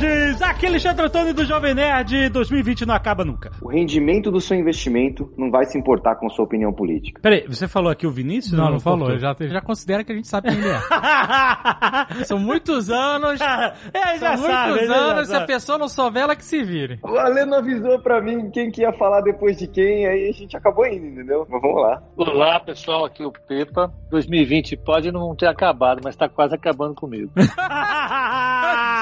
nerds! Aqui é Alexandre Antônio do Jovem Nerd. 2020 não acaba nunca. O rendimento do seu investimento não vai se importar com sua opinião política. Peraí, você falou aqui o Vinícius? Não, ou não falou. cortou? Já, já considera que a gente sabe quem ele é. São muitos anos. é, já São sabe. muitos já anos. Se a pessoa não souber, ela que se vire. O Ale não avisou pra mim quem que ia falar depois de quem, aí a gente acabou indo, entendeu? Mas vamos lá. Olá, pessoal, aqui é o Pepa. 2020 pode não ter acabado, mas tá quase acabando comigo.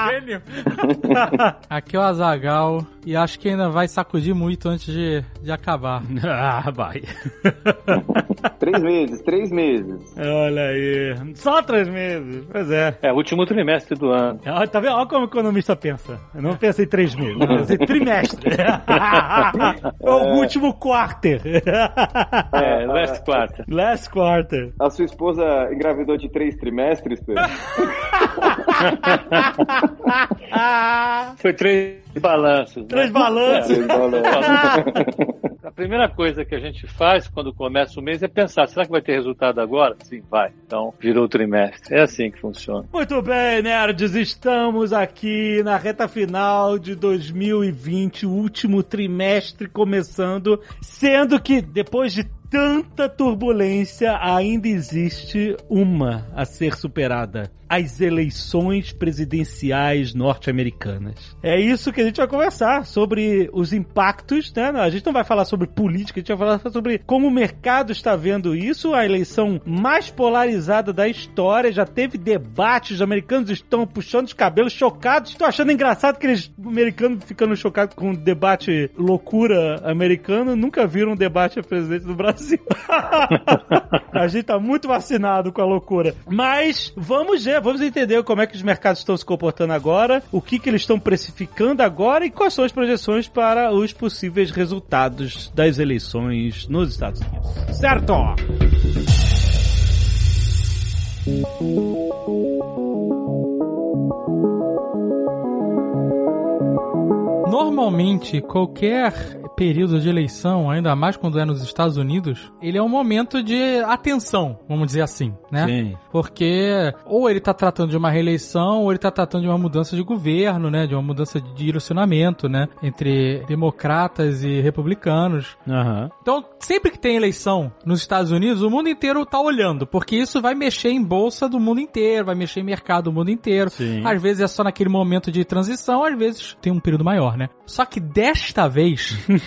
Gênio. Aqui é o Azagal e acho que ainda vai sacudir muito antes de, de acabar. ah, vai. Três meses, três meses. Olha aí. Só três meses. Pois é. É o último trimestre do ano. Ah, Tá vendo? Olha como o economista pensa. Eu não penso em três meses, eu penso em trimestre. é o último quarter. É, last quarter. Last quarter. A sua esposa engravidou de três trimestres, Pedro? Foi três balanços. né? Três balanços. Três balanços. A primeira coisa que a gente faz quando começa o mês é pensar, será que vai ter resultado agora? Sim, vai. Então, virou o trimestre. É assim que funciona. Muito bem, nerds, estamos aqui na reta final de 2020, o último trimestre começando, sendo que depois de tanta turbulência ainda existe uma a ser superada. As eleições presidenciais norte-americanas. É isso que a gente vai conversar sobre os impactos, né? A gente não vai falar sobre política, a gente vai falar sobre como o mercado está vendo isso, a eleição mais polarizada da história, já teve debates, os americanos estão puxando os cabelos, chocados. Estou achando engraçado que eles, americanos ficando chocados com o debate loucura americano, nunca viram um debate a presidente do Brasil. a gente tá muito vacinado com a loucura. Mas vamos ver, vamos entender como é que os mercados estão se comportando agora, o que que eles estão precificando agora e quais são as projeções para os possíveis resultados das eleições nos Estados Unidos. Certo? Normalmente, qualquer período de eleição, ainda mais quando é nos Estados Unidos, ele é um momento de atenção, vamos dizer assim, né? Sim. Porque ou ele tá tratando de uma reeleição, ou ele tá tratando de uma mudança de governo, né? De uma mudança de direcionamento, né? Entre democratas e republicanos. Aham. Então, sempre que tem eleição nos Estados Unidos, o mundo inteiro tá olhando, porque isso vai mexer em bolsa do mundo inteiro, vai mexer em mercado do mundo inteiro. Sim. Às vezes é só naquele momento de transição, às vezes tem um período maior, né? Só que desta vez,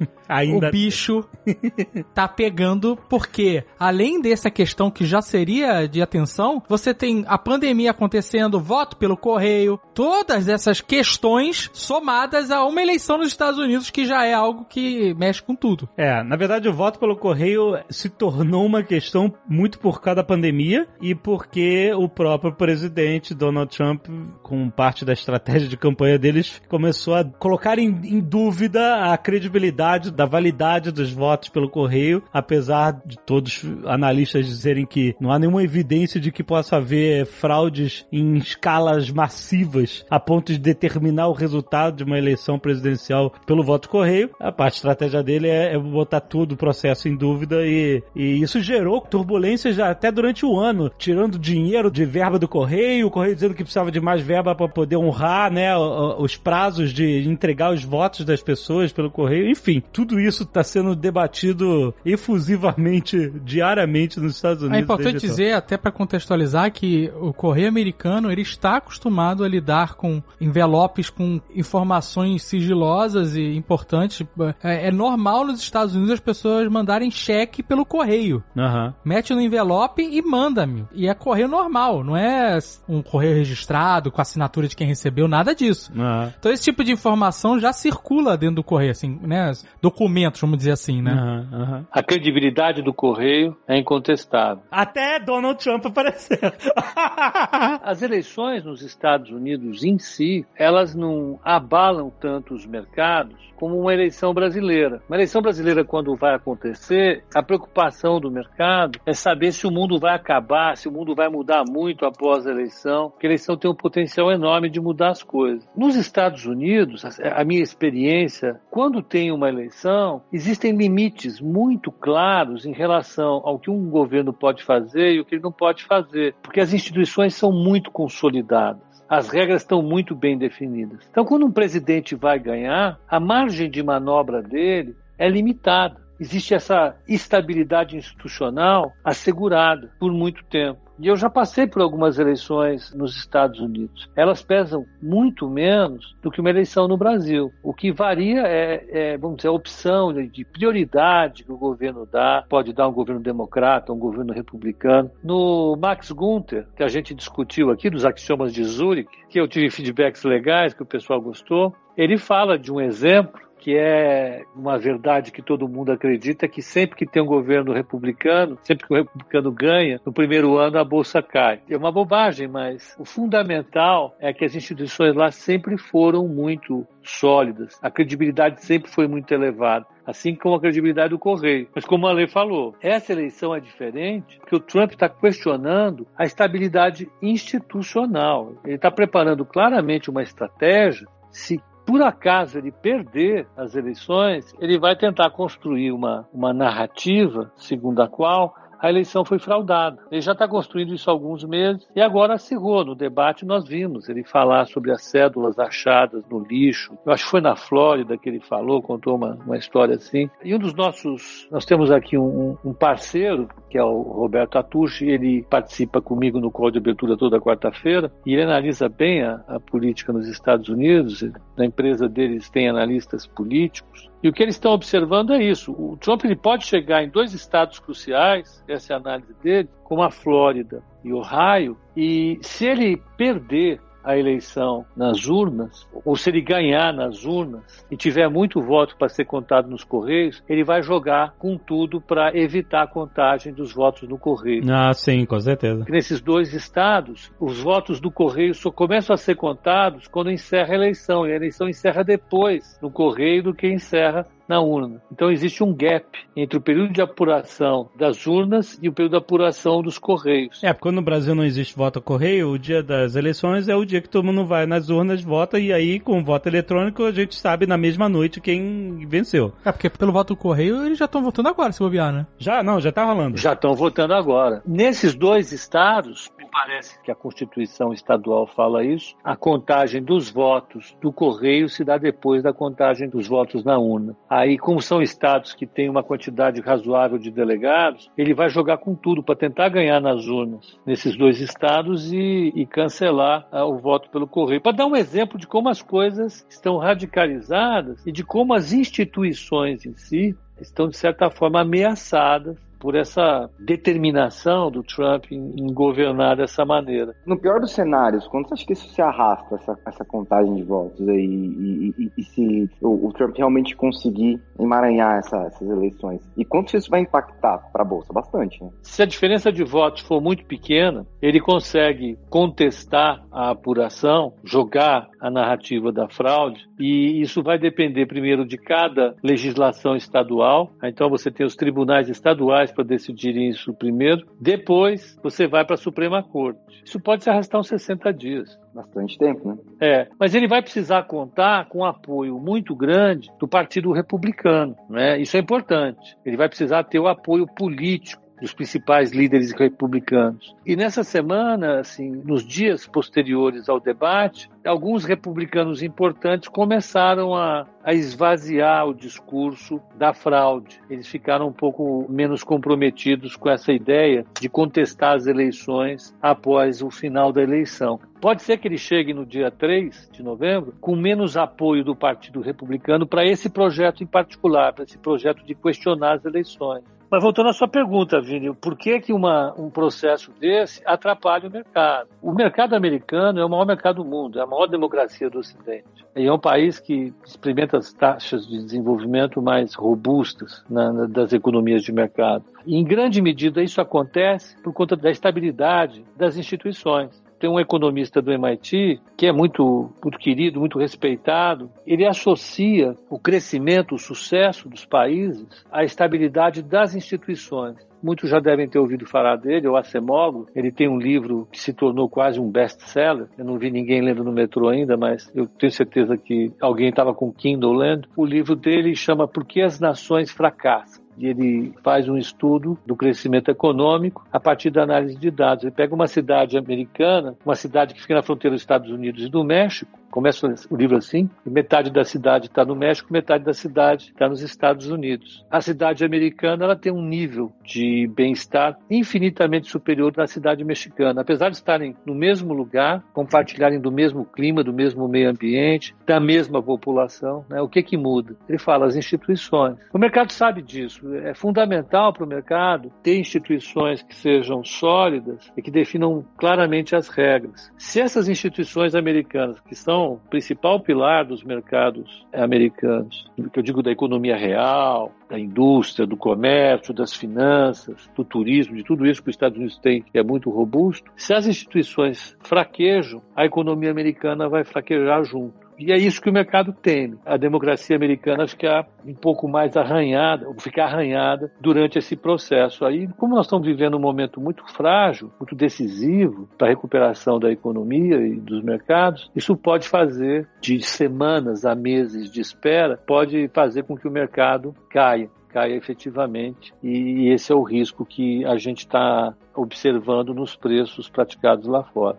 Ainda o bicho tá pegando porque, além dessa questão que já seria de atenção, você tem a pandemia acontecendo, voto pelo correio, todas essas questões somadas a uma eleição nos Estados Unidos que já é algo que mexe com tudo. É, na verdade o voto pelo correio se tornou uma questão muito por causa da pandemia e porque o próprio presidente Donald Trump, com parte da estratégia de campanha deles, começou a colocar em, em dúvida a credibilidade da validade dos votos pelo correio, apesar de todos os analistas dizerem que não há nenhuma evidência de que possa haver fraudes em escalas massivas a ponto de determinar o resultado de uma eleição presidencial pelo voto correio. A parte estratégia dele é, é botar tudo o processo em dúvida e, e isso gerou turbulências até durante o ano, tirando dinheiro de verba do correio, o correio dizendo que precisava de mais verba para poder honrar, né, os prazos de entregar os votos das pessoas pelo correio, enfim, tudo isso está sendo debatido efusivamente diariamente nos Estados Unidos. É importante dizer, até para contextualizar, que o correio americano ele está acostumado a lidar com envelopes com informações sigilosas e importantes. É, é normal nos Estados Unidos as pessoas mandarem cheque pelo correio. Aham. Mete no envelope e manda-me. E é correio normal, não é um correio registrado com assinatura de quem recebeu, nada disso. Aham. Então esse tipo de informação já circula dentro do correio, assim, né? Documentos, vamos dizer assim, né? Aham, aham. A credibilidade do correio é incontestável. Até Donald Trump aparecer. As eleições nos Estados Unidos em si, elas não abalam tanto os mercados como uma eleição brasileira. Uma eleição brasileira, quando vai acontecer, a preocupação do mercado é saber se o mundo vai acabar, se o mundo vai mudar muito após a eleição, porque a eleição tem um potencial enorme de mudar as coisas. Nos Estados Unidos, a a minha experiência, quando tem uma eleição, eleição, existem limites muito claros em relação ao que um governo pode fazer e o que ele não pode fazer, porque as instituições são muito consolidadas. As regras estão muito bem definidas. Então, quando um presidente vai ganhar, a margem de manobra dele é limitada. Existe essa estabilidade institucional assegurada por muito tempo. E eu já passei por algumas eleições nos Estados Unidos. Elas pesam muito menos do que uma eleição no Brasil. O que varia é, é vamos dizer, a opção de prioridade que o governo dá. Pode dar um governo democrata, um governo republicano. No Max Gunther, que a gente discutiu aqui, dos axiomas de Zurich, que eu tive feedbacks legais, que o pessoal gostou, ele fala de um exemplo que é uma verdade que todo mundo acredita, que sempre que tem um governo republicano, sempre que o republicano ganha, no primeiro ano a bolsa cai. É uma bobagem, mas o fundamental é que as instituições lá sempre foram muito sólidas, a credibilidade sempre foi muito elevada, assim como a credibilidade do Correio. Mas como a lei falou, essa eleição é diferente porque o Trump está questionando a estabilidade institucional. Ele está preparando claramente uma estratégia se por acaso ele perder as eleições, ele vai tentar construir uma, uma narrativa segundo a qual a eleição foi fraudada. Ele já está construindo isso há alguns meses e agora acirrou. No debate nós vimos ele falar sobre as cédulas achadas no lixo. Eu acho que foi na Flórida que ele falou, contou uma, uma história assim. E um dos nossos, nós temos aqui um, um parceiro, que é o Roberto Atucci, ele participa comigo no call de abertura toda quarta-feira e ele analisa bem a, a política nos Estados Unidos. Na empresa deles tem analistas políticos. E o que eles estão observando é isso. O Trump ele pode chegar em dois estados cruciais, essa é a análise dele, como a Flórida e Ohio, e se ele perder a eleição nas urnas, ou se ele ganhar nas urnas e tiver muito voto para ser contado nos Correios, ele vai jogar com tudo para evitar a contagem dos votos no Correio. Ah, sim, com certeza. Nesses dois estados, os votos do Correio só começam a ser contados quando encerra a eleição, e a eleição encerra depois no Correio do que encerra na urna. Então existe um gap entre o período de apuração das urnas e o período de apuração dos correios. É, porque quando no Brasil não existe voto a correio, o dia das eleições é o dia que todo mundo vai nas urnas, vota, e aí com o voto eletrônico a gente sabe na mesma noite quem venceu. É, porque pelo voto correio eles já estão votando agora, se bobear, né? Já, não, já tá rolando. Já estão votando agora. Nesses dois estados, parece que a Constituição estadual fala isso, a contagem dos votos do correio se dá depois da contagem dos votos na urna. Aí, como são estados que têm uma quantidade razoável de delegados, ele vai jogar com tudo para tentar ganhar nas urnas nesses dois estados e, e cancelar uh, o voto pelo correio. Para dar um exemplo de como as coisas estão radicalizadas e de como as instituições em si estão, de certa forma, ameaçadas por essa determinação do Trump em, em, governar dessa maneira. No pior dos cenários, quando você acha que isso se arrasta, essa, essa contagem de votos aí, e, e, e se o, o, Trump realmente conseguir emaranhar essa, essas eleições? E quanto isso vai impactar para a Bolsa? Bastante, né? Se a diferença de votos for muito pequena, ele consegue contestar a apuração, jogar a narrativa da fraude, e isso vai depender primeiro de cada legislação estadual. Então você tem os tribunais estaduais para decidirem isso primeiro. Depois, você vai para a Suprema Corte. Isso pode se arrastar uns 60 dias. Bastante tempo, né? É, mas ele vai precisar contar com um apoio muito grande do Partido Republicano, né? Isso é importante. Ele vai precisar ter o apoio político dos principais líderes republicanos. E nessa semana, assim, nos dias posteriores ao debate, alguns republicanos importantes começaram a, a esvaziar o discurso da fraude. Eles ficaram um pouco menos comprometidos com essa ideia de contestar as eleições após o final da eleição. Pode ser que ele chegue no dia 3 de novembro com menos apoio do Partido Republicano para esse projeto em particular, para esse projeto de questionar as eleições. Mas voltando à sua pergunta, Vini, por que, que uma, um processo desse atrapalha o mercado? O mercado americano é o maior mercado do mundo, é a maior democracia do Ocidente. E é um país que experimenta as taxas de desenvolvimento mais robustas na, na, das economias de mercado. E, em grande medida, isso acontece por conta da estabilidade das instituições tem um economista do MIT que é muito, muito querido, muito respeitado. Ele associa o crescimento, o sucesso dos países à estabilidade das instituições. muitos já devem ter ouvido falar dele, o Acemoglu. Ele tem um livro que se tornou quase um best-seller. Eu não vi ninguém lendo no metrô ainda, mas eu tenho certeza que alguém estava com Kindle lendo. O livro dele chama Por que as Nações Fracassam ele faz um estudo do crescimento econômico a partir da análise de dados. Ele pega uma cidade americana, uma cidade que fica na fronteira dos Estados Unidos e do México, Começa o livro assim: metade da cidade está no México, metade da cidade está nos Estados Unidos. A cidade americana ela tem um nível de bem-estar infinitamente superior à cidade mexicana. Apesar de estarem no mesmo lugar, compartilharem do mesmo clima, do mesmo meio ambiente, da mesma população, né? o que que muda? Ele fala as instituições. O mercado sabe disso. É fundamental para o mercado ter instituições que sejam sólidas e que definam claramente as regras. Se essas instituições americanas que são o principal pilar dos mercados americanos, que eu digo da economia real, da indústria, do comércio, das finanças, do turismo, de tudo isso que os Estados Unidos têm, que é muito robusto. Se as instituições fraquejam, a economia americana vai fraquejar junto. E é isso que o mercado teme. A democracia americana ficar um pouco mais arranhada, ficar arranhada durante esse processo. Aí, como nós estamos vivendo um momento muito frágil, muito decisivo para a recuperação da economia e dos mercados, isso pode fazer de semanas a meses de espera, pode fazer com que o mercado caia caia efetivamente. E esse é o risco que a gente está observando nos preços praticados lá fora.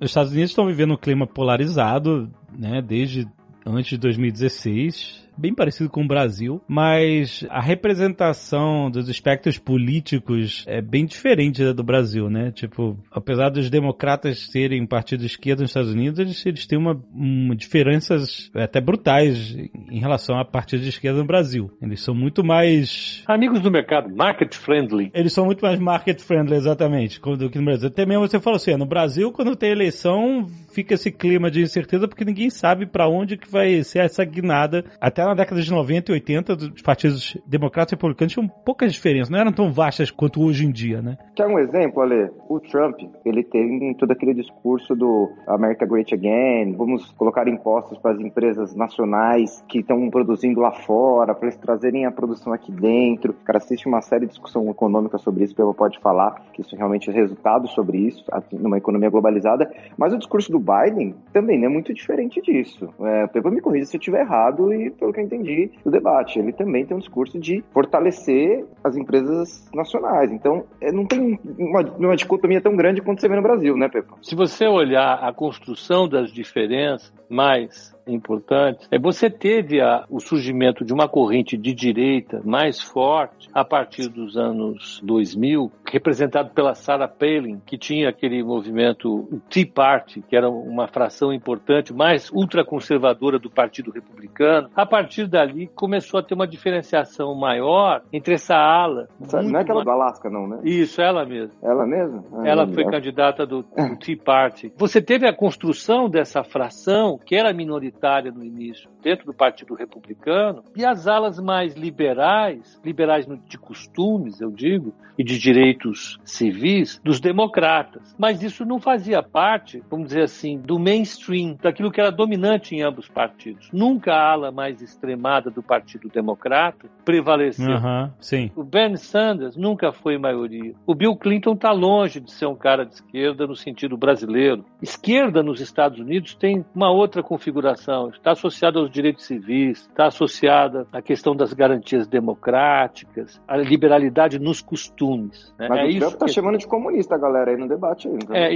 Os Estados Unidos estão vivendo um clima polarizado, né, desde antes de 2016 bem parecido com o Brasil, mas a representação dos espectros políticos é bem diferente da do Brasil, né? Tipo, apesar dos democratas serem partido esquerdo nos Estados Unidos, eles, eles têm uma, uma diferenças até brutais em relação a partido de esquerda no Brasil. Eles são muito mais... Amigos do mercado, market friendly. Eles são muito mais market friendly, exatamente, do que no Brasil. Até mesmo você falou assim, no Brasil, quando tem eleição, fica esse clima de incerteza porque ninguém sabe para onde que vai ser essa guinada. Até na década de 90 e 80, os partidos democratas e republicanos tinham poucas diferenças, não eram tão vastas quanto hoje em dia, né? Quer um exemplo, Ale? O Trump, ele tem todo aquele discurso do America Great Again, vamos colocar impostos para as empresas nacionais que estão produzindo lá fora, para eles trazerem a produção aqui dentro. O cara assiste uma série de discussão econômica sobre isso, Pelo pode falar que isso realmente é resultado sobre isso, numa economia globalizada, mas o discurso do Biden também é muito diferente disso. É, Pepa me corrija se eu estiver errado e pelo que eu entendi, do debate. Ele também tem um discurso de fortalecer as empresas nacionais. Então, é, não tem uma, uma dicotomia tão grande quanto você vê no Brasil, né, Pepa? Se você olhar a construção das diferenças, mais importantes. É, você teve a, o surgimento de uma corrente de direita mais forte a partir dos anos 2000, representado pela Sarah Palin, que tinha aquele movimento Tea Party, que era uma fração importante, mais ultraconservadora do Partido Republicano. A partir dali começou a ter uma diferenciação maior entre essa ala. Essa, não é aquela do Alasca, não, né? Isso, ela mesma. Ela mesma? Ah, ela foi candidata do, do Tea Party. Você teve a construção dessa fração, que era minoritária no início dentro do Partido Republicano, e as alas mais liberais, liberais de costumes, eu digo, e de direitos civis, dos democratas. Mas isso não fazia parte, vamos dizer assim, do mainstream, daquilo que era dominante em ambos partidos. Nunca a ala mais extremada do Partido Democrata prevaleceu. Uhum, sim. O Bernie Sanders nunca foi maioria. O Bill Clinton está longe de ser um cara de esquerda no sentido brasileiro. Esquerda nos Estados Unidos tem uma outra configuração, está associada aos direitos civis, está associada à questão das garantias democráticas, à liberalidade nos costumes. Né? Mas é o Trump está que... chamando de comunista a galera aí no debate ainda. É,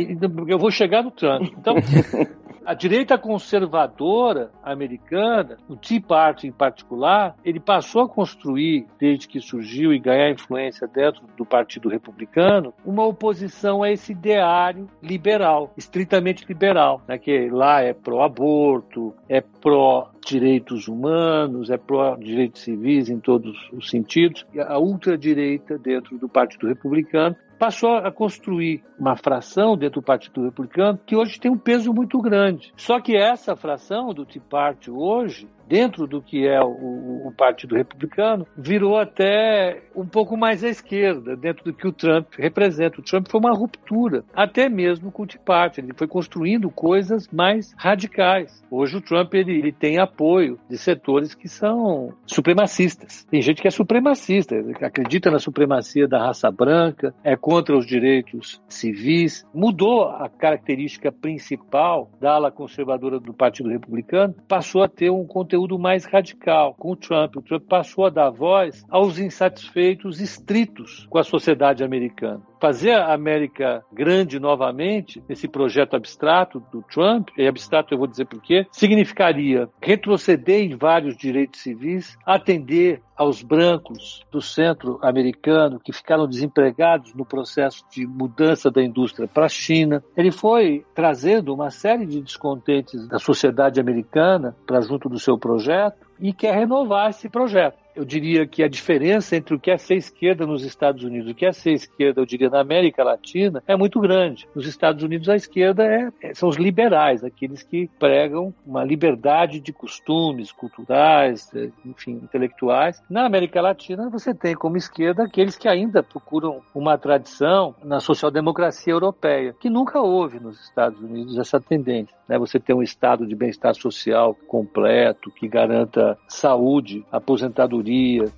eu vou chegar no Trump. Então, a direita conservadora americana, o Tea Party em particular, ele passou a construir, desde que surgiu e ganhar influência dentro do Partido Republicano, uma oposição a esse ideário liberal, estritamente liberal, né? que lá é pró-aborto, é pró-direitos humanos, é pró-direitos civis em todos os sentidos. E a ultradireita dentro do Partido Republicano passou a construir uma fração dentro do Partido Republicano que hoje tem um peso muito grande. Só que essa fração do Tea Party hoje dentro do que é o, o, Partido Republicano, virou até um pouco mais à esquerda, dentro do que o Trump representa. O Trump foi uma ruptura, até mesmo com o Tea Party. Ele foi construindo coisas mais radicais. Hoje o Trump ele, ele tem apoio de setores que são supremacistas. Tem gente que é supremacista, acredita na supremacia da raça branca, é contra os direitos civis. Mudou a característica principal da ala conservadora do Partido Republicano, passou a ter um conteúdo conteúdo mais radical com o Trump. O Trump passou a dar voz aos insatisfeitos estritos com a sociedade americana fazer a América grande novamente, esse projeto abstrato do Trump, e abstrato eu vou dizer por quê, significaria retroceder em vários direitos civis, atender aos brancos do centro americano que ficaram desempregados no processo de mudança da indústria para a China. Ele foi trazendo uma série de descontentes da sociedade americana para junto do seu projeto e quer renovar esse projeto eu diria que a diferença entre o que é ser esquerda nos Estados Unidos e o que é ser esquerda, eu diria, na América Latina, é muito grande. Nos Estados Unidos, a esquerda é, é, são os liberais, aqueles que pregam uma liberdade de costumes culturais, é, enfim, intelectuais. Na América Latina, você tem como esquerda aqueles que ainda procuram uma tradição na social-democracia europeia, que nunca houve nos Estados Unidos essa tendência. Né? Você tem um estado de bem-estar social completo, que garanta saúde, aposentadoria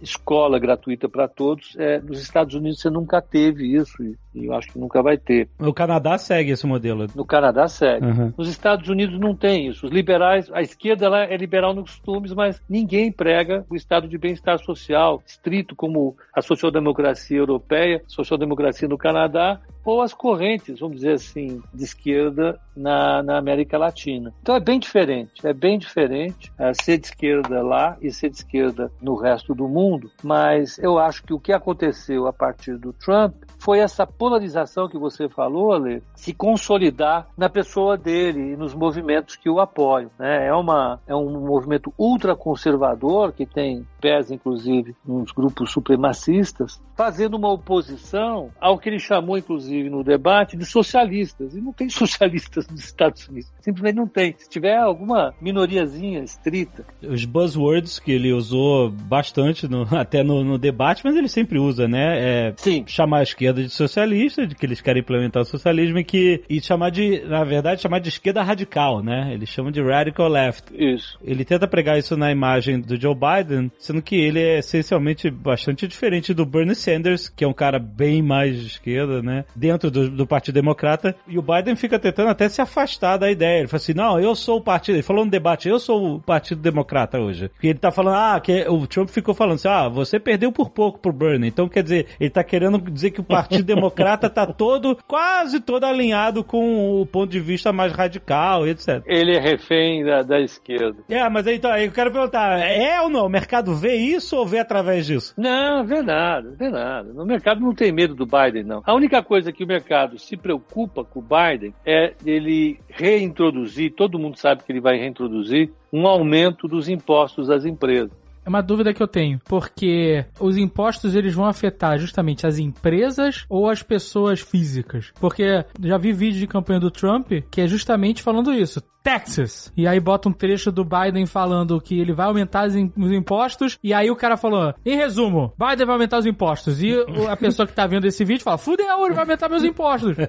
escola gratuita para todos. É, nos Estados Unidos você nunca teve isso e, e, eu acho que nunca vai ter. No Canadá segue esse modelo. No Canadá segue. Uhum. Nos Estados Unidos não tem isso. Os liberais, a esquerda lá é liberal nos costumes, mas ninguém prega o estado de bem-estar social estrito como a social-democracia europeia, social-democracia no Canadá ou as correntes, vamos dizer assim, de esquerda na, na América Latina. Então é bem diferente, é bem diferente é, ser de esquerda lá e ser de esquerda no resto do mundo, mas eu acho que o que aconteceu a partir do Trump foi essa polarização que você falou, Ale, se consolidar na pessoa dele e nos movimentos que o apoiam. Né? É, uma, é um movimento ultraconservador que tem pés, inclusive, nos grupos supremacistas, fazendo uma oposição ao que ele chamou, inclusive, no debate, de socialistas. E não tem socialistas nos Estados Unidos. Simplesmente não tem. Se tiver alguma minoriazinha estrita. Os buzzwords que ele usou bastante no, até no, no, debate, mas ele sempre usa, né? É Sim. Chamar a esquerda de socialista, de que eles querem implementar o socialismo e que e chamar de, na verdade, chamar de esquerda radical, né? Eles chamam de radical left. Isso. Ele tenta pregar isso na imagem do Joe Biden, sendo que ele é essencialmente bastante diferente do Bernie Sanders, que é um cara bem mais de esquerda, né? Dentro do, do Partido Democrata. E o Biden fica tentando até se afastar da ideia. Ele fala assim: não, eu sou o partido. Ele falou no debate: eu sou o Partido Democrata hoje. E ele tá falando: ah, que o Trump ficou falando assim: ah, você perdeu por pouco pro Bernie. Então quer dizer, ele tá querendo dizer que o Partido Democrata tá todo, quase todo alinhado com o ponto de vista mais radical, etc. Ele é refém da, da esquerda. É, mas aí, então, aí eu quero perguntar: é ou não? O mercado vê isso ou vê através disso? Não, vê nada, vê nada. No mercado não tem medo do Biden, não. A única coisa que o mercado se preocupa com o Biden é ele reintroduzir, todo mundo sabe que ele vai reintroduzir, um aumento dos impostos às empresas. É uma dúvida que eu tenho, porque os impostos eles vão afetar justamente as empresas ou as pessoas físicas? Porque já vi vídeo de campanha do Trump que é justamente falando isso. Texas. E aí bota um trecho do Biden falando que ele vai aumentar os impostos. E aí o cara falou: em resumo, Biden vai aumentar os impostos. E a pessoa que tá vendo esse vídeo fala: fudeu, ele vai aumentar meus impostos.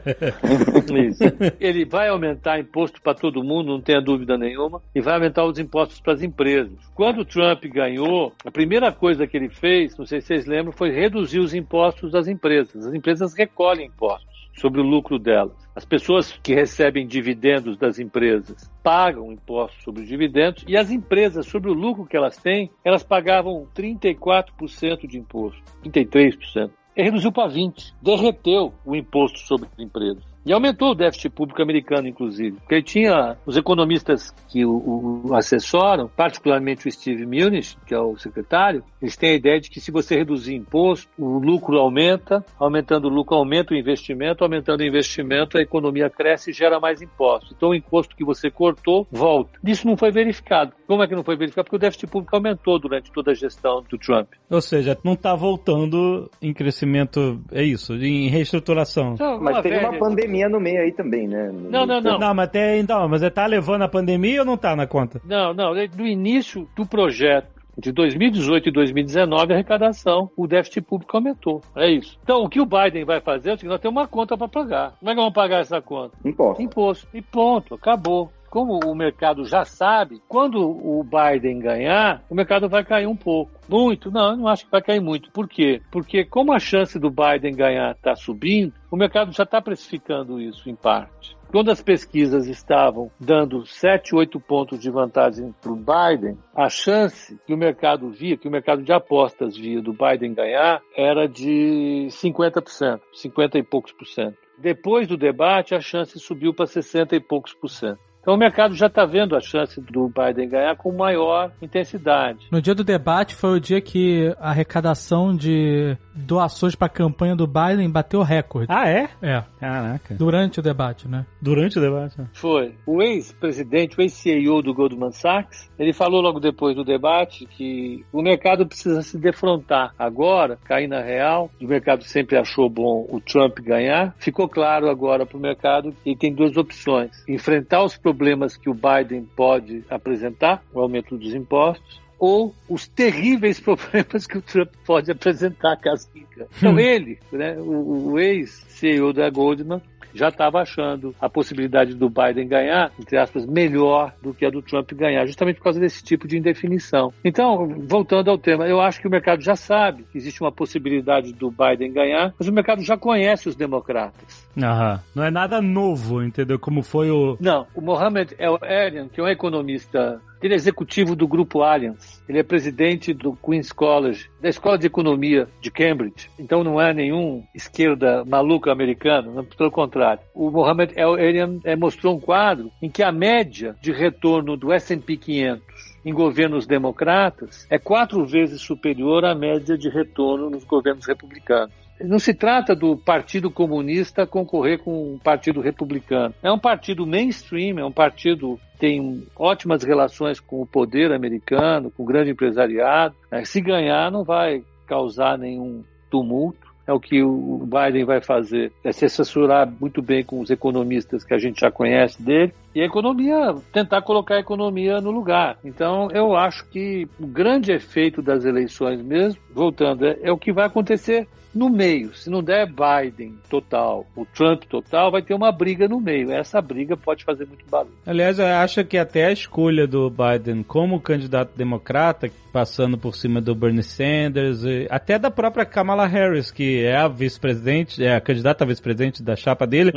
Isso. Ele vai aumentar imposto para todo mundo, não tenha dúvida nenhuma. E vai aumentar os impostos para as empresas. Quando o Trump ganhou, a primeira coisa que ele fez, não sei se vocês lembram, foi reduzir os impostos das empresas. As empresas recolhem impostos sobre o lucro delas. As pessoas que recebem dividendos das empresas pagam impostos sobre os dividendos e as empresas, sobre o lucro que elas têm, elas pagavam 34% de imposto, 33%. Ele reduziu para 20%, derreteu o imposto sobre as empresas. E aumentou o déficit público americano, inclusive. Porque tinha os economistas que o, o assessoram, particularmente o Steve Mnuchin, que é o secretário, eles têm a ideia de que se você reduzir imposto, o lucro aumenta, aumentando o lucro, aumenta o investimento, aumentando o investimento, a economia cresce e gera mais impostos. Então o imposto que você cortou volta. Isso não foi verificado. Como é que não foi verificado? Porque o déficit público aumentou durante toda a gestão do Trump. Ou seja, não está voltando em crescimento, é isso, em reestruturação. Então, Mas teve uma pandemia no meio aí também, né? Não, não, não. Não, mas até então, mas é tá levando a pandemia ou não tá na conta? Não, não. No início do projeto de 2018 e 2019, a arrecadação, o déficit público aumentou. É isso. Então, o que o Biden vai fazer é seguinte, nós temos uma conta para pagar. Como é que vamos pagar essa conta? Imposto. Imposto. E ponto, acabou. Como o mercado já sabe, quando o Biden ganhar, o mercado vai cair um pouco. Muito? Não, eu não acho que vai cair muito. Por quê? Porque como a chance do Biden ganhar está subindo, o mercado já está precificando isso em parte. Quando as pesquisas estavam dando 7, 8 pontos de vantagem para o Biden, a chance que o mercado via, que o mercado de apostas via do Biden ganhar, era de 50%, 50 e poucos por cento. Depois do debate, a chance subiu para 60 e poucos por cento. Então o mercado já está vendo a chance do Biden ganhar com maior intensidade. No dia do debate foi o dia que a arrecadação de doações para a campanha do Biden bateu recorde. Ah, é? É, Caraca. durante o debate, né? Durante o debate. né? Foi. O ex-presidente, o ex-CEO do Goldman Sachs, ele falou logo depois do debate que o mercado precisa se defrontar agora, cair na real. O mercado sempre achou bom o Trump ganhar. Ficou claro agora para o mercado que ele tem duas opções: enfrentar os problemas que o Biden pode apresentar, o aumento dos impostos, ou os terríveis problemas que o Trump pode apresentar caso fica. Então ele, né, o, o ex-CEO da Goldman, já estava achando a possibilidade do Biden ganhar, entre aspas, melhor do que a do Trump ganhar, justamente por causa desse tipo de indefinição. Então, voltando ao tema, eu acho que o mercado já sabe que existe uma possibilidade do Biden ganhar, mas o mercado já conhece os democratas. Aham. Não é nada novo, entendeu? Como foi o. Não, o Mohamed El Erian, que é um economista, ele é executivo do grupo Allianz, ele é presidente do Queen's College, da Escola de Economia de Cambridge, então não é nenhum esquerda maluco americano, pelo contrário. O Mohamed El Erian eh, mostrou um quadro em que a média de retorno do S&P 500 em governos democratas é quatro vezes superior à média de retorno nos governos republicanos. Não se trata do Partido Comunista concorrer com o Partido Republicano. É um partido mainstream, é um partido que tem ótimas relações com o poder americano, com o grande empresariado. É, Se ganhar, não vai causar nenhum tumulto. É o que o Biden vai fazer, é se assessorar muito bem com os economistas que a gente já conhece dele e a economia, tentar colocar a economia no lugar. Então, eu acho que o grande efeito das eleições mesmo, voltando, é, é o que vai acontecer no meio. Se não der Biden total, o Trump total, vai ter uma briga no meio. Essa briga pode fazer muito barulho. Aliás, eu acho que até a escolha do Biden como candidato democrata, passando por cima do Bernie Sanders, até da própria Kamala Harris, que é a vice-presidente, é a candidata a vice-presidente da chapa dele,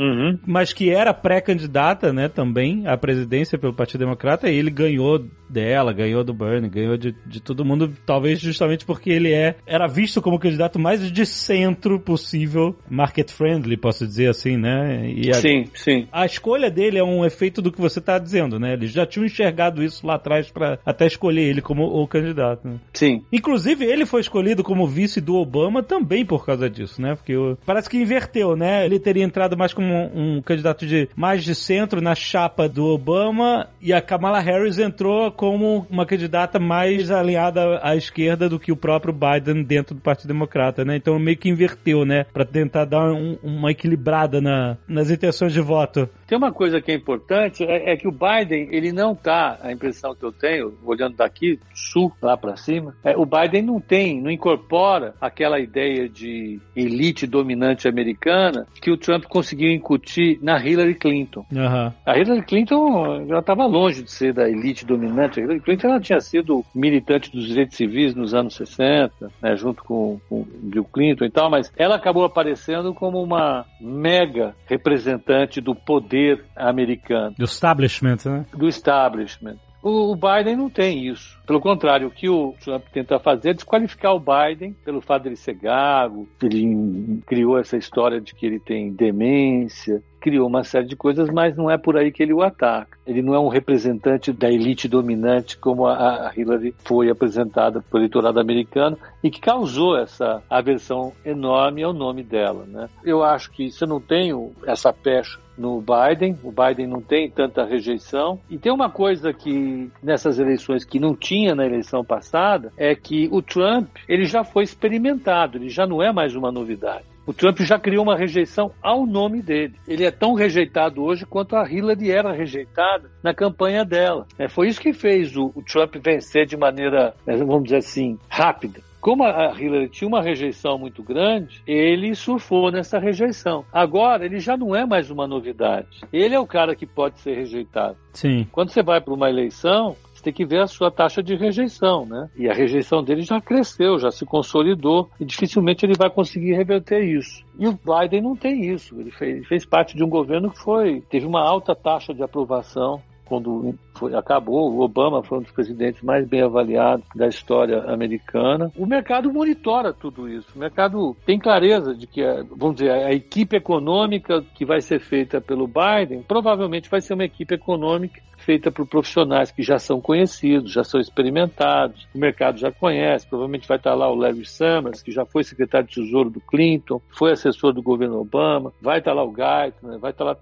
mas que era pré-candidata, né, também à presidência pelo Partido Democrata, e ele ganhou dela, ganhou do Bernie, ganhou de, de todo mundo, talvez justamente porque ele é era visto como o candidato mais de centro possível, market friendly, posso dizer assim, né? A, Sim, sim. a escolha dele é um efeito do que você está dizendo, né? Eles já tinham enxergado isso lá atrás para até escolher ele como o candidato. né? Sim. Inclusive, ele foi escolhido como vice do Obama também por causa disso, né? Porque o- parece que inverteu, né? Ele teria entrado mais como um, um candidato de mais de centro na chapa do Obama e a Kamala Harris entrou como uma candidata mais alinhada à esquerda do que o próprio Biden dentro do Partido Democrata, né? Então meio que inverteu, né? Para tentar dar um- uma equilibrada na- nas intenções de voto. Tem uma coisa que é importante, é, é que o Biden, ele não tá, a impressão que eu tenho, olhando daqui, sul, lá para cima, é, o Biden não tem, não incorpora aquela ideia de elite dominante americana que o Trump conseguiu incutir na Hillary Clinton. Aham. A Hillary Clinton já estava longe de ser da elite dominante. A Hillary Clinton ela tinha sido militante dos direitos civis nos anos 60, né, junto com, com Bill Clinton e tal, mas ela acabou aparecendo como uma mega representante do poder americano, Do establishment, né? do establishment. O o Biden não tem isso. Pelo contrário, o que o Trump tenta fazer é desqualificar o Biden pelo fato dele ser gago, ele criou essa história de que ele tem demência. criou uma série de coisas, mas não é por aí que ele o ataca. Ele não é um representante da elite dominante como a Hillary foi apresentada pelo eleitorado americano e que causou essa aversão enorme ao nome dela. Né? Eu acho que se eu não tenho essa pecha no Biden, o Biden não tem tanta rejeição. E tem uma coisa que nessas eleições que não tinha na eleição passada, é que o Trump, ele já foi experimentado, ele já não é mais uma novidade. O Trump já criou uma rejeição ao nome dele. Ele é tão rejeitado hoje quanto a Hillary era rejeitada na campanha dela. É, foi isso que fez o, o Trump vencer de maneira, vamos dizer assim, rápida. Como a Hillary tinha uma rejeição muito grande, ele surfou nessa rejeição. Agora, ele já não é mais uma novidade. Ele é o cara que pode ser rejeitado. Sim. Quando você vai para uma eleição, você tem que ver a sua taxa de rejeição, né? E a rejeição dele já cresceu, já se consolidou e dificilmente ele vai conseguir reverter isso. E o Biden não tem isso. Ele fez, fez parte de um governo que foi teve uma alta taxa de aprovação quando foi, acabou, o Obama foi um dos presidentes mais bem avaliados da história americana. O mercado monitora tudo isso. O mercado tem clareza de que, vamos dizer, a equipe econômica que vai ser feita pelo Biden provavelmente vai ser uma equipe econômica feita por profissionais que já são conhecidos, já são experimentados, o mercado já conhece. Provavelmente vai estar lá o Larry Summers, que já foi secretário de Tesouro do Clinton, foi assessor do governo Obama, vai estar lá o Geithner, vai estar lá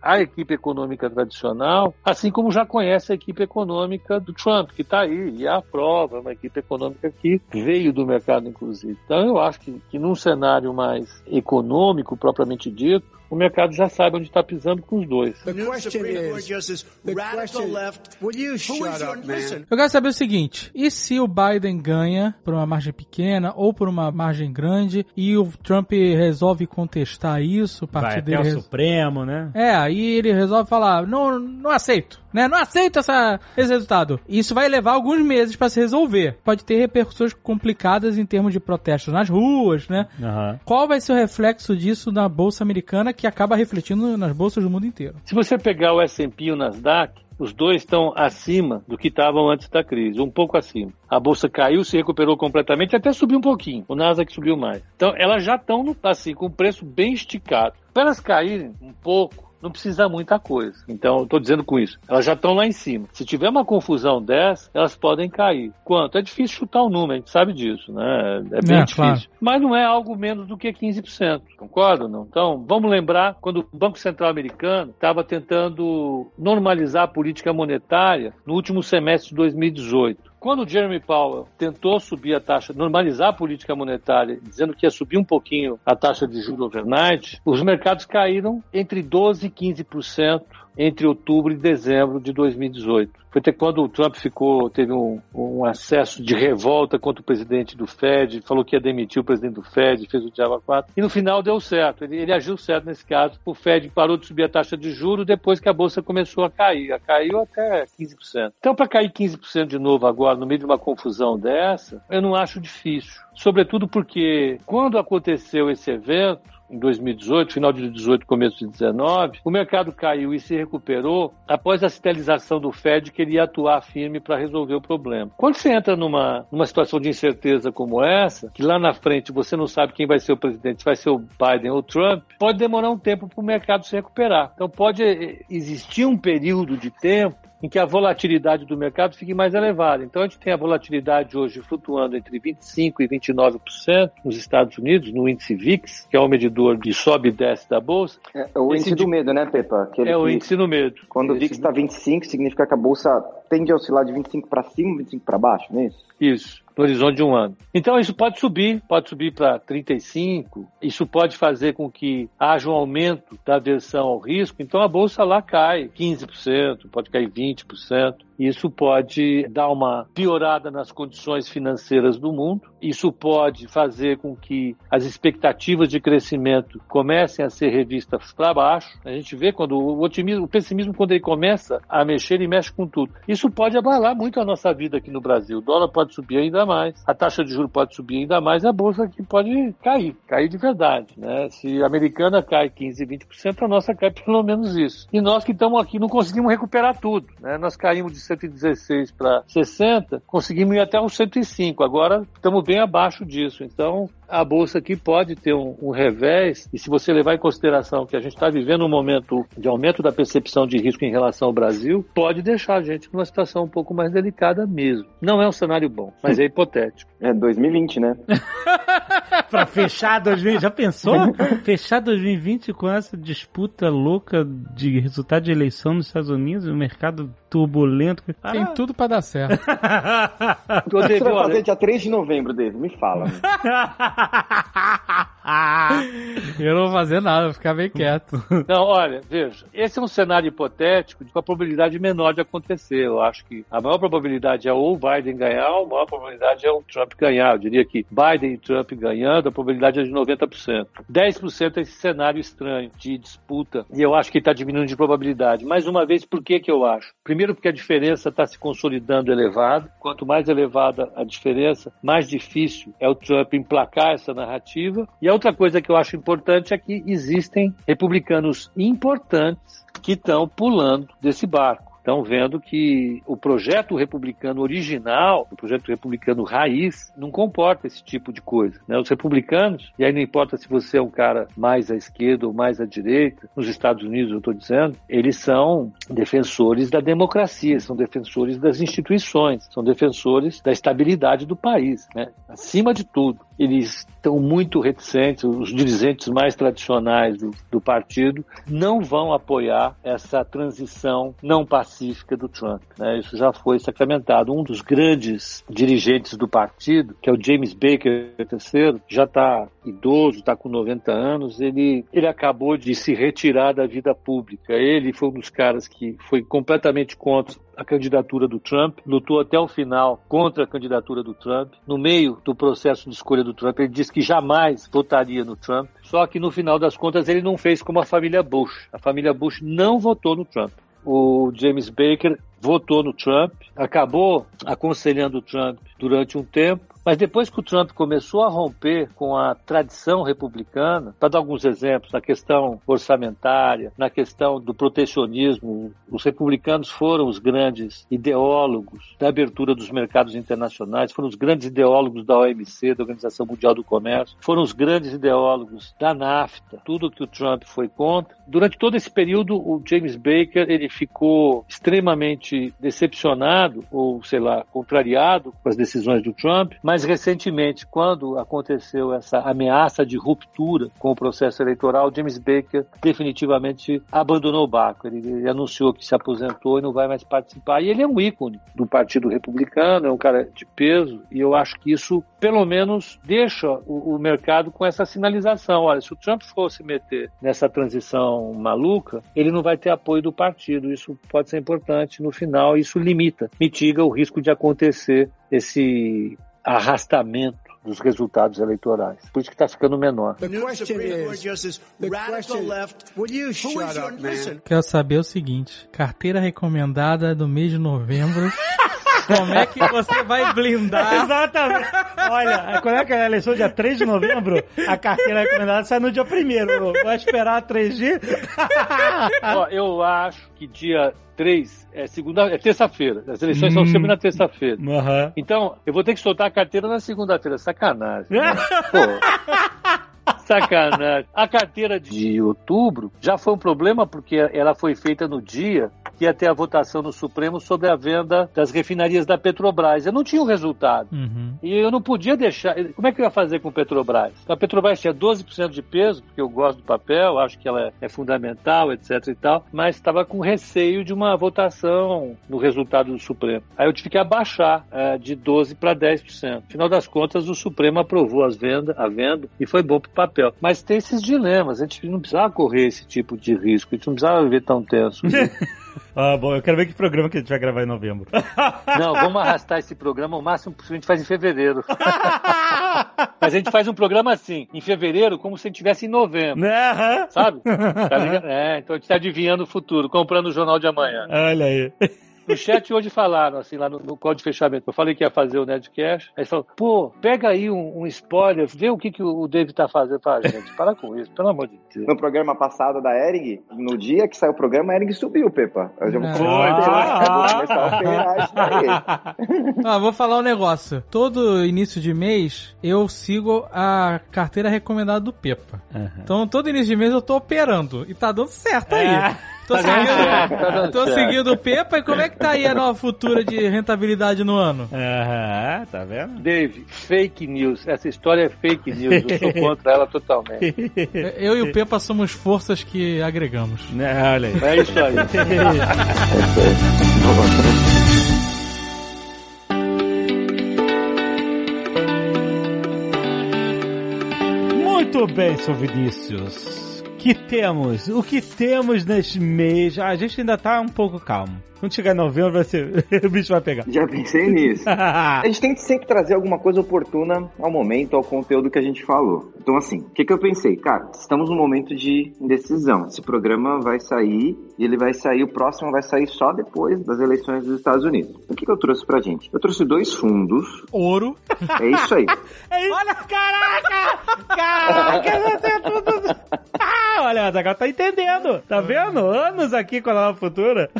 a equipe econômica tradicional, assim como já conhece a equipe econômica do Trump, que está aí, e é a prova, uma equipe econômica que veio do mercado, inclusive. Então, eu acho que, que num cenário mais econômico, propriamente dito, o mercado já sabe onde está pisando com os dois. Eu quero saber o seguinte: e se o Biden ganha por uma margem pequena ou por uma margem grande e o Trump resolve contestar isso, o partido Vai até dele. o Supremo, né? É, aí ele resolve falar: não, não aceito, né? Não aceito essa, esse resultado. Isso vai levar alguns meses para se resolver. Pode ter repercussões complicadas em termos de protestos nas ruas, né? Aham. Qual vai ser o reflexo disso na bolsa americana que acaba refletindo nas bolsas do mundo inteiro? Se você pegar o S&P e o Nasdaq, os dois estão acima do que estavam antes da crise, um pouco acima. A bolsa caiu, se recuperou completamente, até subiu um pouquinho. O Nasdaq subiu mais. Então, elas já estão assim com o preço bem esticado. Para elas caírem um pouco, não precisa muita coisa. Então, estou dizendo com isso. Elas já estão lá em cima. Se tiver uma confusão dessa, elas podem cair. Quanto? É difícil chutar o número, a gente sabe disso, né? É bem É, difícil. claro. Mas não é algo menos do que 15%. Concorda ou não? Então, vamos lembrar quando o Banco Central americano estava tentando normalizar a política monetária no último semestre de 2018. Quando o Jeremy Powell tentou subir a taxa, normalizar a política monetária, dizendo que ia subir um pouquinho a taxa de juros overnight, os mercados caíram entre 12% e 15% entre outubro e dezembro de 2018. Foi até quando o Trump ficou, teve um, um acesso de revolta contra o presidente do Fed, falou que ia demitir o presidente do Fed, fez o diabo 4, e no final deu certo. Ele, ele agiu certo nesse caso. O Fed parou de subir a taxa de juros depois que a bolsa começou a cair. Caiu até 15%. Então, para cair 15% de novo agora, no meio de uma confusão dessa, eu não acho difícil. Sobretudo porque quando aconteceu esse evento, em 2018, final de 18, começo de 19, o mercado caiu e se recuperou após a sinalização do Fed que ele ia atuar firme para resolver o problema. Quando você entra numa, numa situação de incerteza como essa, que lá na frente você não sabe quem vai ser o presidente, se vai ser o Biden ou o Trump, pode demorar um tempo para o mercado se recuperar. Então pode eh, existir um período de tempo em que a volatilidade do mercado fique mais elevada. Então a gente tem a volatilidade hoje flutuando entre 25% e 29% nos Estados Unidos, no índice VIX, que é o medidor de sobe e desce da bolsa. É, é o Esse índice de- do medo, né, Pepa? Aquele É o que- índice no medo. Quando o Esse- VIX está 25, significa que a bolsa tende a oscilar de 25 para cima, 25 para baixo, não é isso? Isso, no horizonte de um ano. Então isso pode subir, pode subir para 35, isso pode fazer com que haja um aumento da aversão ao risco, então a bolsa lá cai 15%, pode cair 20%. Isso pode dar uma piorada nas condições financeiras do mundo. Isso pode fazer com que as expectativas de crescimento comecem a ser revistas para baixo. A gente vê quando o otimismo, o pessimismo, quando ele começa a mexer, ele mexe com tudo. Isso pode abalar muito a nossa vida aqui no Brasil. O dólar pode subir ainda mais, a taxa de juros pode subir ainda mais, a bolsa aqui pode cair, cair de verdade. Né? Se a americana cai 15, 20%, a nossa cai pelo menos isso. E nós que estamos aqui não conseguimos recuperar tudo. Né? Nós caímos de 116 para 60, conseguimos ir até os 105. Agora estamos bem abaixo disso. Então, a bolsa aqui pode ter um, um, revés, e se você levar em consideração que a gente está vivendo um momento de aumento da percepção de risco em relação ao Brasil, pode deixar a gente numa situação um pouco mais delicada mesmo. Não é um cenário bom, mas é hipotético. É 2020, né? para fechar 2020, já pensou? fechar 2020 com essa disputa louca de resultado de eleição nos Estados Unidos, o mercado turbulento. Tem ah. tudo para dar certo. o que você vai fazer dia 3 de novembro, David? Me fala. eu não vou fazer nada, vou ficar bem quieto. Não, olha, veja, esse é um cenário hipotético com a probabilidade menor de acontecer. Eu acho que a maior probabilidade é ou o Biden ganhar, ou a maior probabilidade é o Trump ganhar. Eu diria que Biden e Trump ganhando, a probabilidade é de 90%. 10% é esse cenário estranho de disputa, e eu acho que está diminuindo de probabilidade. Mais uma vez, por que que eu acho? Primeiro porque a diferença está se consolidando elevado. Quanto mais elevada a diferença, mais difícil é o Trump emplacar essa narrativa. E outra coisa que eu acho importante é que existem republicanos importantes que estão pulando desse barco estão vendo que o projeto republicano original, o projeto republicano raiz, não comporta esse tipo de coisa. Né? Os republicanos, e aí não importa se você é um cara mais à esquerda ou mais à direita, nos Estados Unidos eu estou dizendo, eles são defensores da democracia, são defensores das instituições, são defensores da estabilidade do país. Né? Acima de tudo, eles estão muito reticentes, os dirigentes mais tradicionais do, do partido não vão apoiar essa transição não pacífica do Trump. Né? Isso já foi sacramentado. Um dos grandes dirigentes do partido, que é o James Baker III, já está idoso, está com 90 anos, ele, ele acabou de se retirar da vida pública. Ele foi um dos caras que foi completamente contra a candidatura do Trump, lutou até o final contra a candidatura do Trump. No meio do processo de escolha do Trump, ele disse que jamais votaria no Trump, só que no final das contas ele não fez como a família Bush. A família Bush não votou no Trump. O James Baker votou no Trump, acabou aconselhando o Trump durante um tempo, mas depois que o Trump começou a romper com a tradição republicana, para dar alguns exemplos, na questão orçamentária, na questão do protecionismo, os republicanos foram os grandes ideólogos da abertura dos mercados internacionais, foram os grandes ideólogos da OMC, da Organização Mundial do Comércio, foram os grandes ideólogos da NAFTA, tudo que o Trump foi contra. Durante todo esse período, o James Baker ele ficou extremamente decepcionado ou, sei lá, contrariado com as decisões do Trump, mas mais recentemente, quando aconteceu essa ameaça de ruptura com o processo eleitoral, James Baker definitivamente abandonou o barco. Ele, ele, anunciou que se aposentou e não vai mais participar. E ele é um ícone do Partido Republicano, é um cara de peso, e eu acho que isso, pelo menos, deixa o, o mercado com essa sinalização. Olha, se o Trump fosse meter nessa transição maluca, ele não vai ter apoio do partido. Isso pode ser importante no final, isso limita, mitiga o risco de acontecer esse arrastamento dos resultados eleitorais. Por isso que está ficando menor. Quero saber o seguinte: carteira recomendada do mês de novembro. Como é que você vai blindar? Exatamente. Olha, quando é que é a eleição? Dia 3 de novembro? A carteira recomendada sai no dia 1 Vai esperar 3 dias? Ó, eu acho que dia 3 é segunda, é terça-feira. As eleições são sempre na terça-feira. Uhum. Então, eu vou ter que soltar a carteira na segunda-feira. Sacanagem. Né? Pô. Sacanagem. A carteira de outubro já foi um problema porque ela foi feita no dia que ia ter a votação no Supremo sobre a venda das refinarias da Petrobras. Eu não tinha o resultado. Uhum. E eu não podia deixar. Como é que eu ia fazer com a Petrobras? A Petrobras tinha 12% de peso, porque eu gosto do papel, acho que ela é fundamental, etc e tal, mas estava com receio de uma votação no resultado do Supremo. Aí eu tive que abaixar é, de 12% para 10%. Afinal das contas, o Supremo aprovou as vendas, a venda e foi bom para o papel. Mas tem esses dilemas. A gente não precisava correr esse tipo de risco, a gente não precisava viver tão tenso. Ah, bom, eu quero ver que programa que a gente vai gravar em novembro. Não, vamos arrastar esse programa o máximo possível, a gente faz em fevereiro. Mas a gente faz um programa assim, em fevereiro, como se a gente estivesse em novembro. Sabe? Tá é, então a gente tá adivinhando o futuro, comprando o jornal de amanhã. Olha aí. No chat hoje falaram, assim, lá no, no código de fechamento. Eu falei que ia fazer o Nerdcast. Aí falou, pô, pega aí um, um spoiler, vê o que, que o David tá fazendo. Fala, gente, para com isso, pelo amor de Deus. No programa passado da Ering, no dia que saiu o programa, a Ering subiu, Pepa. Eu já vou Não. começar, vou começar a operar isso daí. Ah, vou falar um negócio. Todo início de mês eu sigo a carteira recomendada do Pepa. Então todo início de mês eu tô operando. E tá dando certo aí. É. Tô, Tá tá seguindo, dando tô seguindo o Pepa e como é que tá aí a nova futura de rentabilidade no ano? Aham, tá vendo? Dave, fake news. Essa história é fake news. Eu sou contra ela totalmente. Eu e o Pepa somos forças que agregamos. Né, olha aí. É isso aí. Muito bem, seu Vinícius. Que temos? O que temos neste mês? A gente ainda tá um pouco calmo. Quando chegar em novembro, vai ser... o bicho vai pegar. Já pensei nisso. A gente tem que sempre trazer alguma coisa oportuna ao momento, ao conteúdo que a gente falou. Então, assim, o que, que eu pensei? Cara, estamos num momento de indecisão. Esse programa vai sair e ele vai sair, o próximo vai sair só depois das eleições dos Estados Unidos. O que, que eu trouxe pra gente? Eu trouxe dois fundos. Ouro. É isso aí. Olha, caraca! Caraca, você é tudo... Ah, olha, o Azaghal tá entendendo. Tá vendo? Anos aqui com a Nova Futura.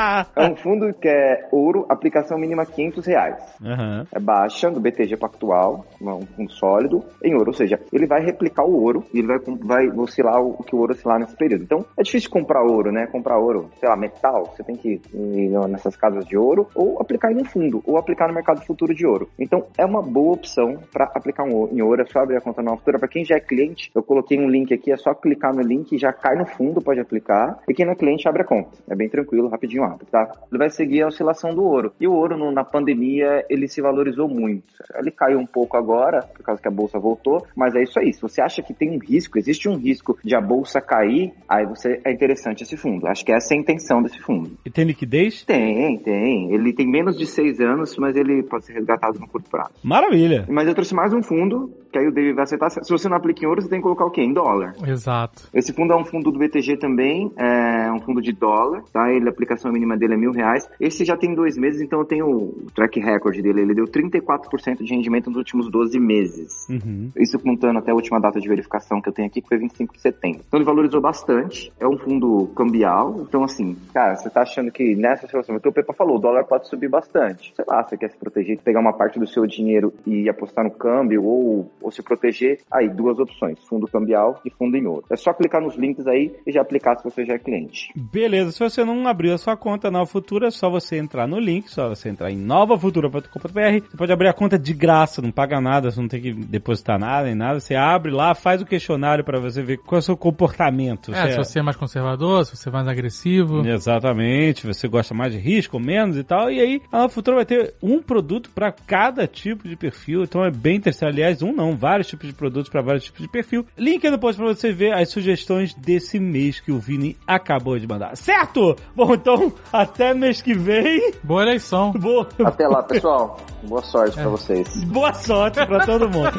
É um fundo que é ouro, aplicação mínima 500 reais. Aham. É baixa do BTG Pactual, um fundo sólido, em ouro. Ou seja, ele vai replicar o ouro e ele vai, vai oscilar o que o ouro oscilar nesse período. Então, é difícil comprar ouro, né? Comprar ouro, sei lá, metal, você tem que ir nessas casas de ouro ou aplicar em um fundo, ou aplicar no mercado futuro de ouro. Então, é uma boa opção para aplicar um em ouro. É só abrir a conta na futura. Para quem já é cliente, eu coloquei um link aqui, é só clicar no link e já cai no fundo, pode aplicar. E quem não é cliente, abre a conta. É bem tranquilo, rapidinho tá? Ele vai seguir a oscilação do ouro. E o ouro, no- na pandemia, ele se valorizou muito. Ele caiu um pouco agora, por causa que a bolsa voltou, mas é isso aí. Se você acha que tem um risco, existe um risco de a bolsa cair, aí você é interessante esse fundo. Acho que essa é a intenção desse fundo. E tem liquidez? Tem, tem. Ele tem menos de seis anos, mas ele pode ser resgatado no curto prazo. Maravilha. Mas eu trouxe mais um fundo, que aí o David vai acertar. Se você não aplica em ouro, você tem que colocar o quê? Em dólar. Exato. Esse fundo é um fundo do BTG também, é um fundo de dólar, tá? Ele, a aplicação mínima dele é mil reais. Esse já tem dois meses, então eu tenho o track record dele. Ele deu 34% de rendimento nos últimos 12 meses. Uhum. Isso contando até a última data de verificação que eu tenho aqui, que foi 25 de setembro. Então ele valorizou bastante. É um fundo cambial. Então, assim, cara, você tá achando que nessa situação, o que o Pepa falou, o dólar pode subir bastante. Sei lá, você quer se proteger, pegar uma parte do seu dinheiro e apostar no câmbio ou, ou se proteger. Aí, duas opções: fundo cambial e fundo em ouro. É só clicar nos links aí e já aplicar se você já é cliente. Beleza, se você não abriu a sua conta Nova Futura, é só você entrar no link, só você entrar em novafutura.com.br. Você pode abrir a conta de graça, não paga nada, você não tem que depositar nada nem nada. Você abre lá, faz o questionário pra você ver qual é o seu comportamento. É, se você é mais conservador, se você é mais agressivo. Exatamente, você gosta mais de risco menos e tal. E aí a Nova Futura vai ter um produto para cada tipo de perfil. Então é bem interessante. Aliás, um não, vários tipos de produtos para vários tipos de perfil. Link aí no post para você ver as sugestões desse mês que o Vini acabou de mandar. Certo? Bom, então até mês que vem. Boa eleição. Boa, Até lá, pessoal. Boa sorte pra vocês. boa sorte para todo mundo.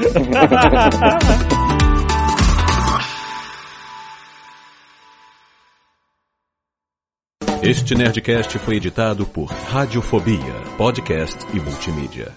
Este Nerdcast foi editado por Radiofobia, podcast e multimídia.